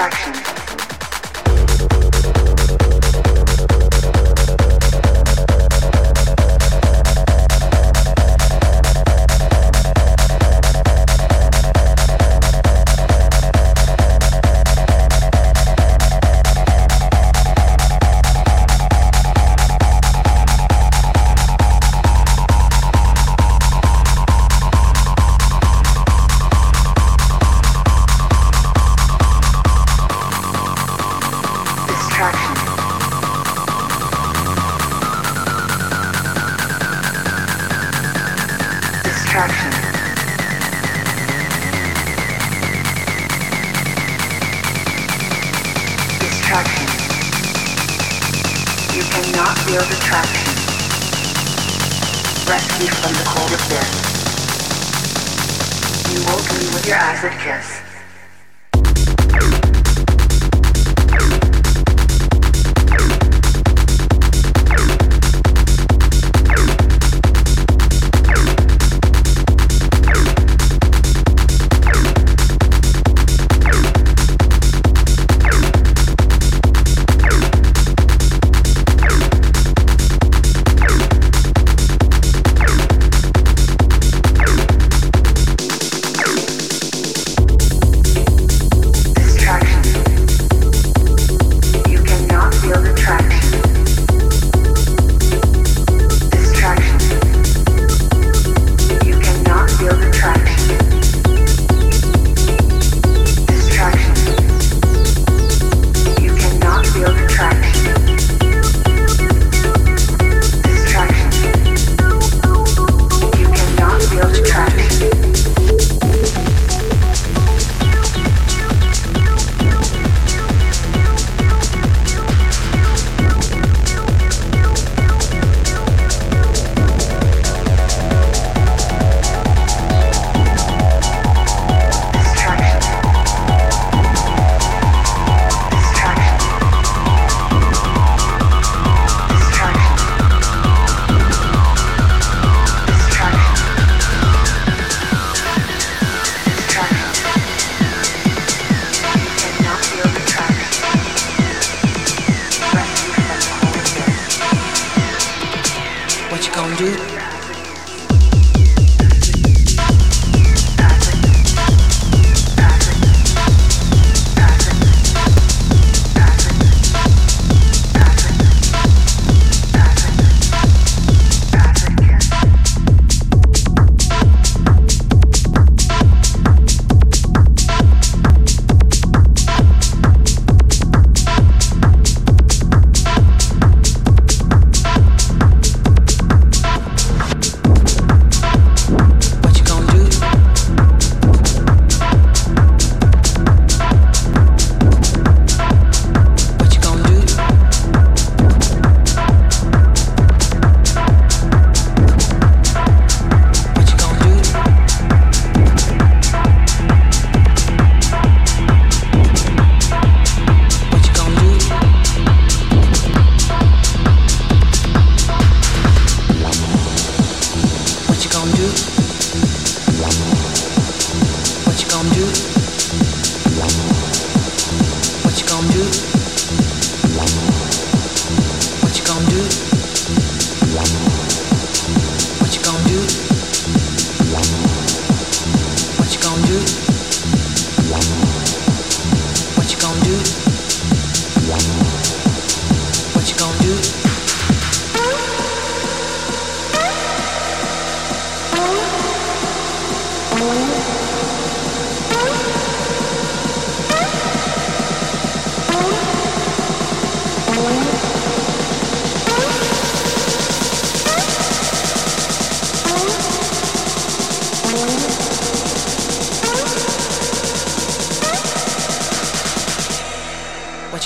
attraction.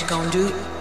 you gonna do?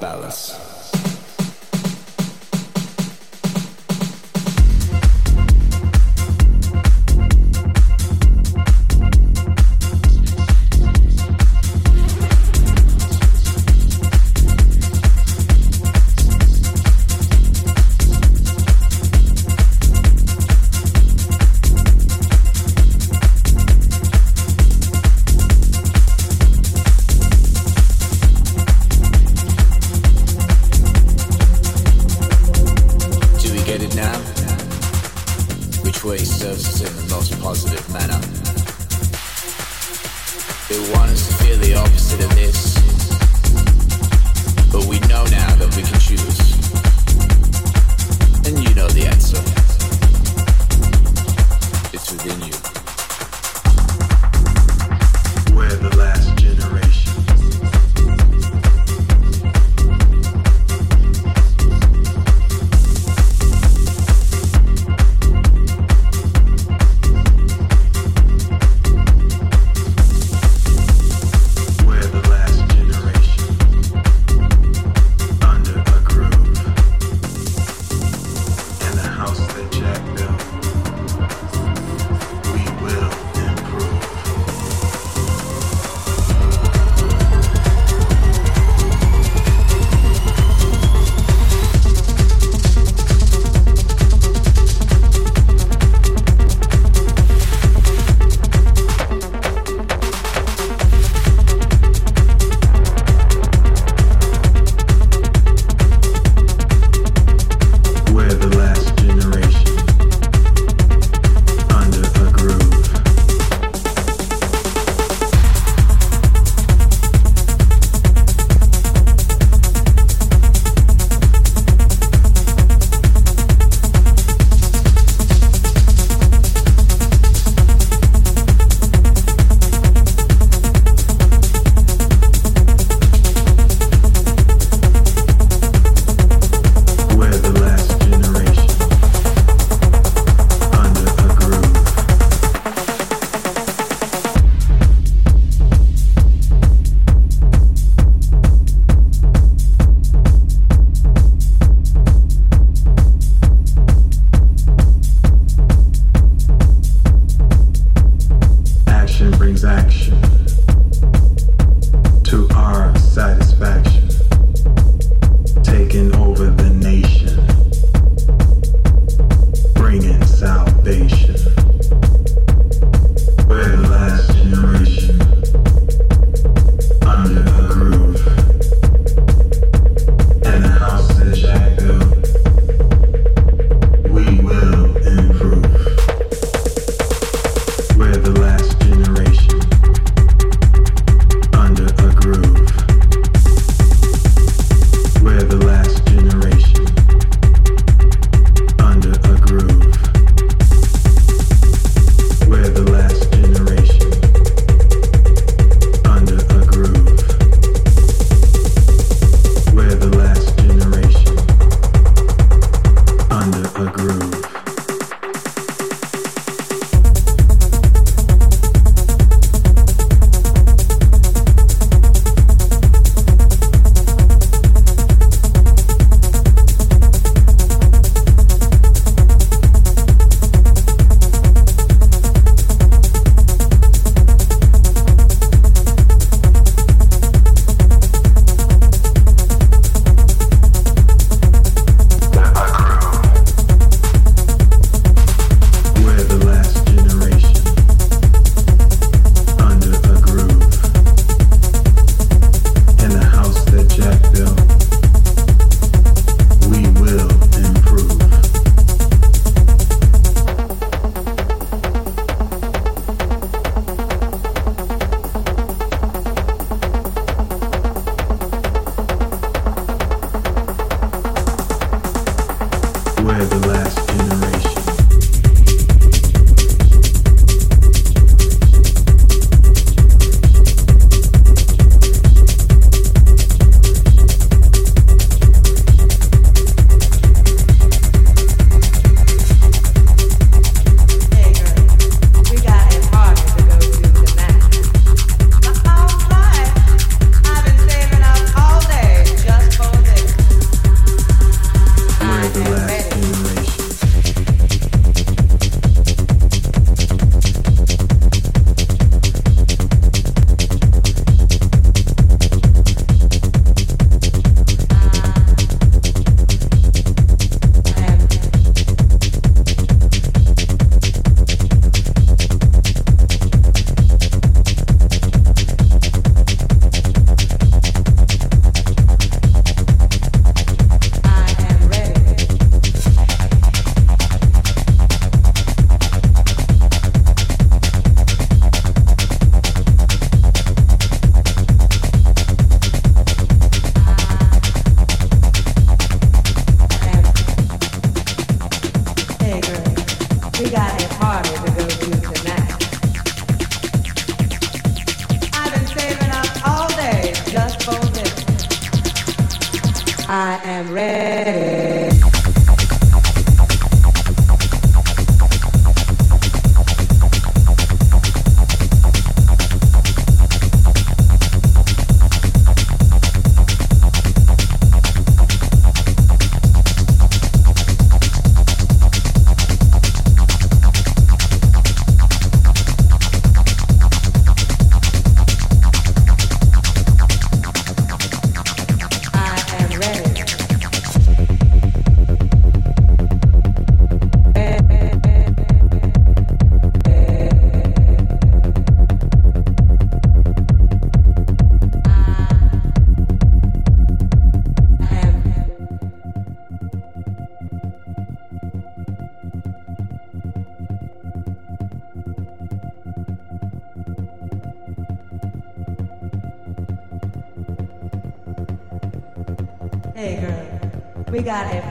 balance.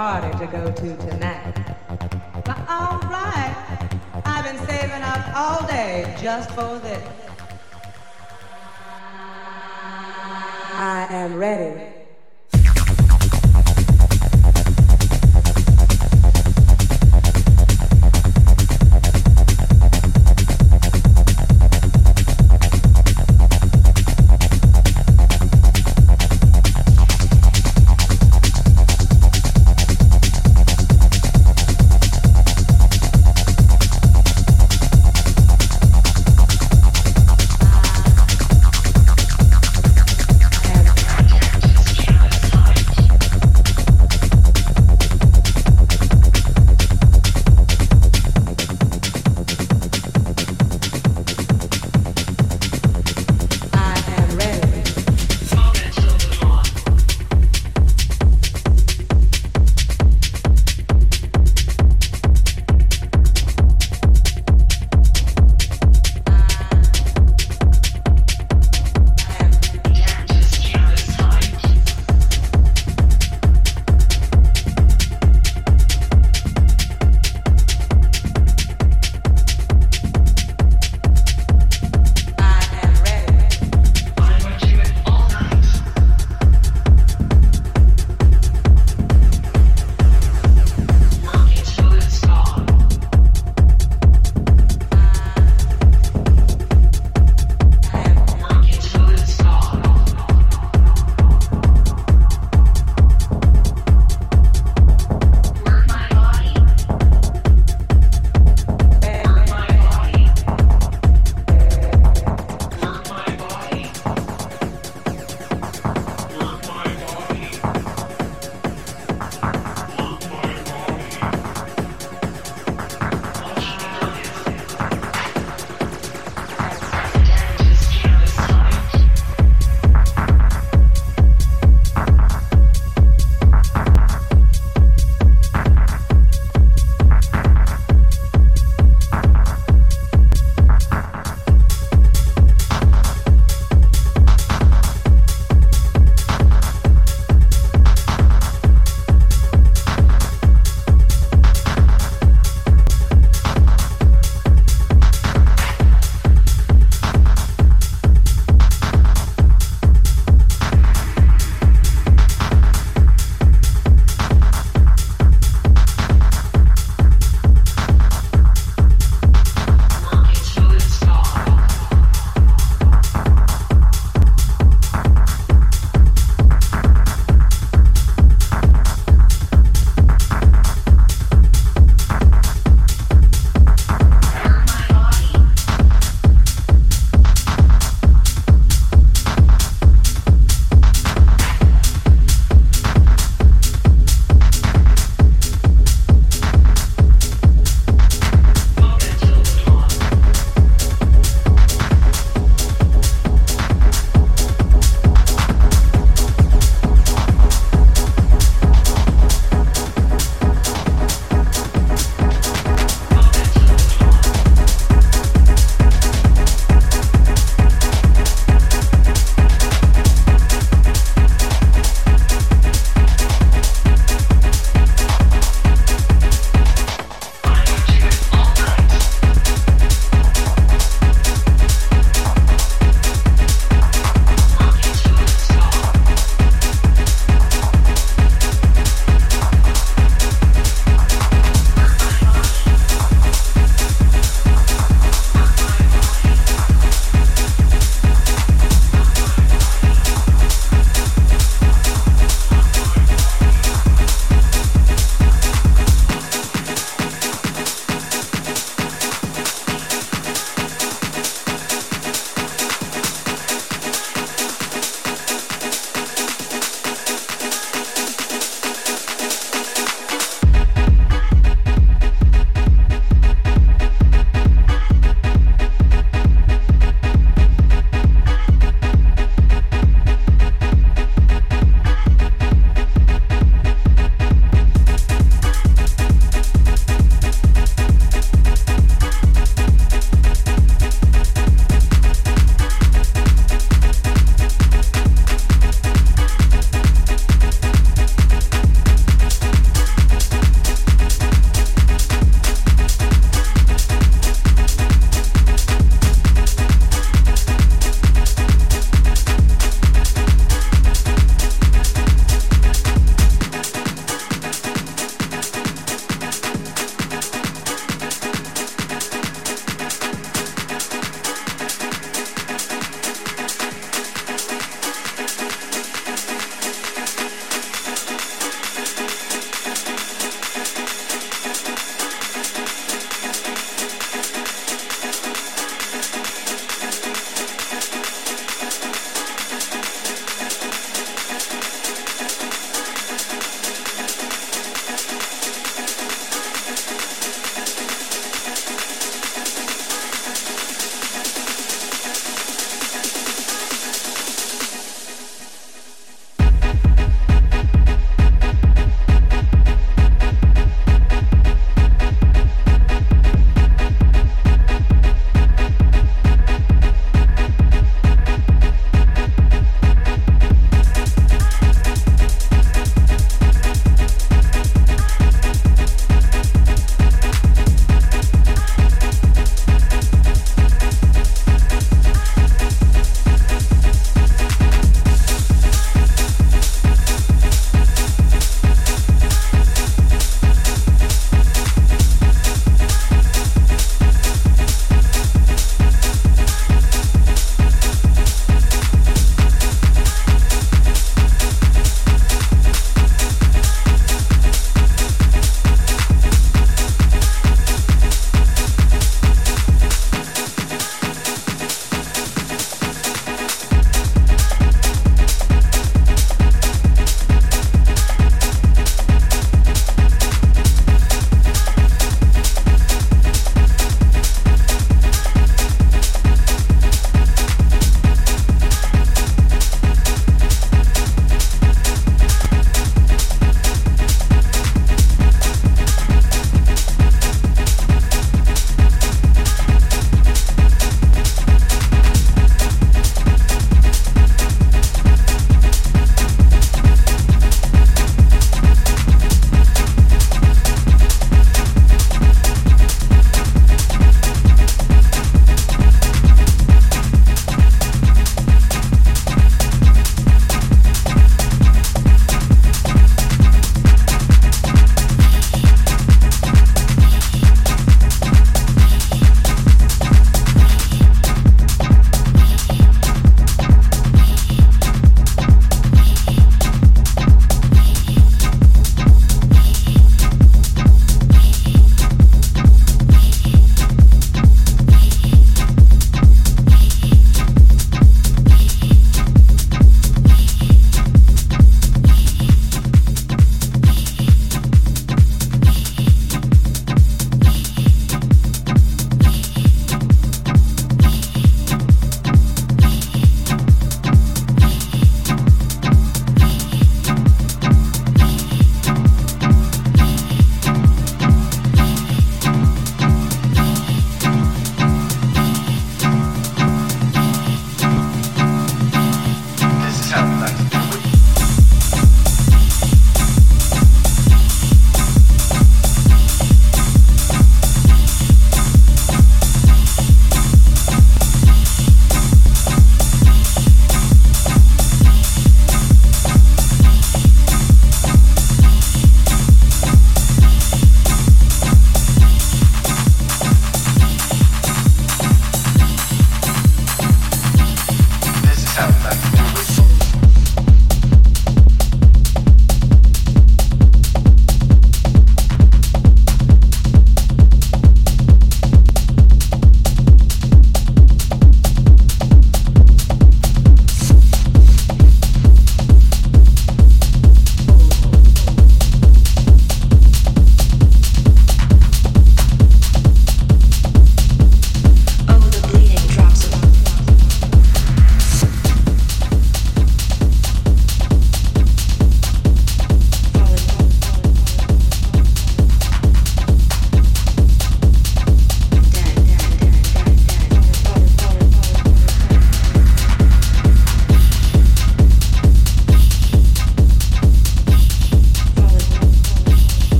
Party to go to tonight. But all right. I've been saving up all day just for this. I am ready.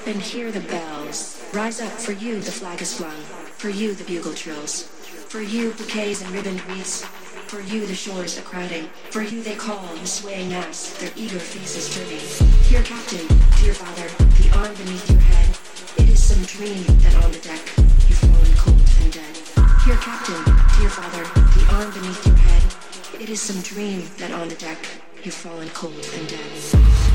Up and hear the bells. Rise up, for you the flag is flung, for you the bugle trills, for you bouquets and ribboned wreaths, for you the shores are crowding, for you they call in swaying mass, their eager faces turning. Here, captain, dear father, the arm beneath your head, it is some dream that on the deck you've fallen cold and dead. Dear captain, dear father, the arm beneath your head, it is some dream that on the deck you've fallen cold and dead.